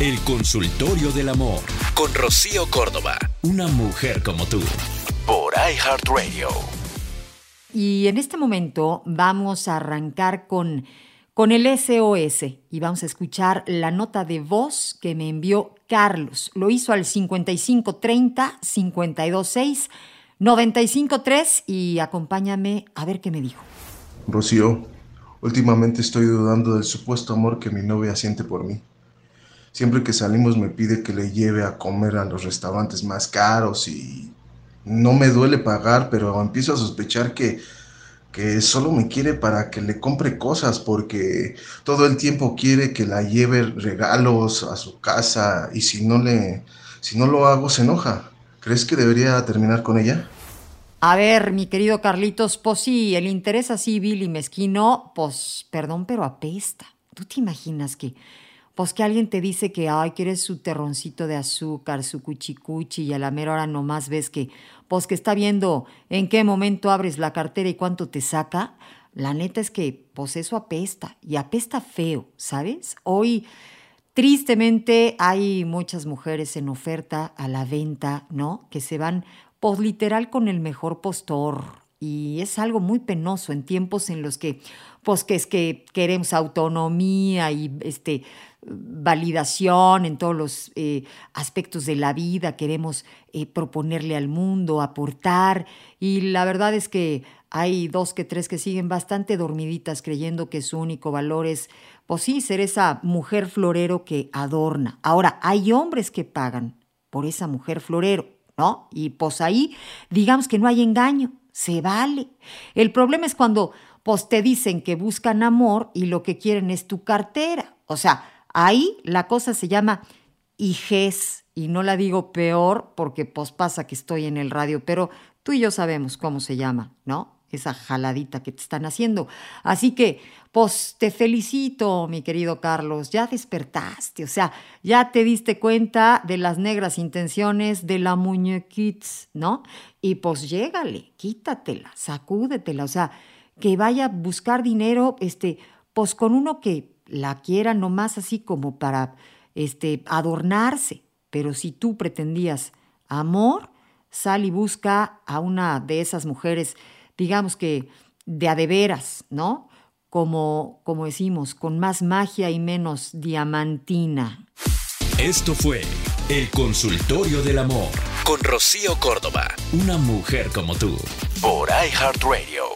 El consultorio del amor con Rocío Córdoba, una mujer como tú, por iHeartRadio. Y en este momento vamos a arrancar con, con el SOS y vamos a escuchar la nota de voz que me envió Carlos. Lo hizo al 5530 526 953 y acompáñame a ver qué me dijo. Rocío, últimamente estoy dudando del supuesto amor que mi novia siente por mí. Siempre que salimos me pide que le lleve a comer a los restaurantes más caros y no me duele pagar, pero empiezo a sospechar que, que solo me quiere para que le compre cosas porque todo el tiempo quiere que la lleve regalos a su casa y si no le si no lo hago se enoja. ¿Crees que debería terminar con ella? A ver, mi querido Carlitos, pues sí, el interés así vil y mezquino, pues perdón, pero apesta. ¿Tú te imaginas que pues que alguien te dice que, ay, quieres su terroncito de azúcar, su cuchicuchi, y a la mera hora nomás ves que, pues que está viendo en qué momento abres la cartera y cuánto te saca, la neta es que, pues eso apesta, y apesta feo, ¿sabes? Hoy, tristemente, hay muchas mujeres en oferta a la venta, ¿no? Que se van, pues literal, con el mejor postor, y es algo muy penoso en tiempos en los que, pues que es que queremos autonomía y este validación en todos los eh, aspectos de la vida, queremos eh, proponerle al mundo, aportar, y la verdad es que hay dos que tres que siguen bastante dormiditas creyendo que su único valor es, pues sí, ser esa mujer florero que adorna. Ahora, hay hombres que pagan por esa mujer florero, ¿no? Y pues ahí, digamos que no hay engaño, se vale. El problema es cuando pues te dicen que buscan amor y lo que quieren es tu cartera. O sea, Ahí la cosa se llama hijes y no la digo peor porque pues pasa que estoy en el radio, pero tú y yo sabemos cómo se llama, ¿no? Esa jaladita que te están haciendo. Así que, pues te felicito, mi querido Carlos, ya despertaste, o sea, ya te diste cuenta de las negras intenciones de la muñequits, ¿no? Y pues llégale, quítatela, sacúdetela, o sea, que vaya a buscar dinero, este, pues con uno que la quiera nomás así como para este, adornarse. Pero si tú pretendías amor, sal y busca a una de esas mujeres, digamos que de adeveras, ¿no? Como, como decimos, con más magia y menos diamantina. Esto fue El Consultorio del Amor con Rocío Córdoba, una mujer como tú, por iHeartRadio.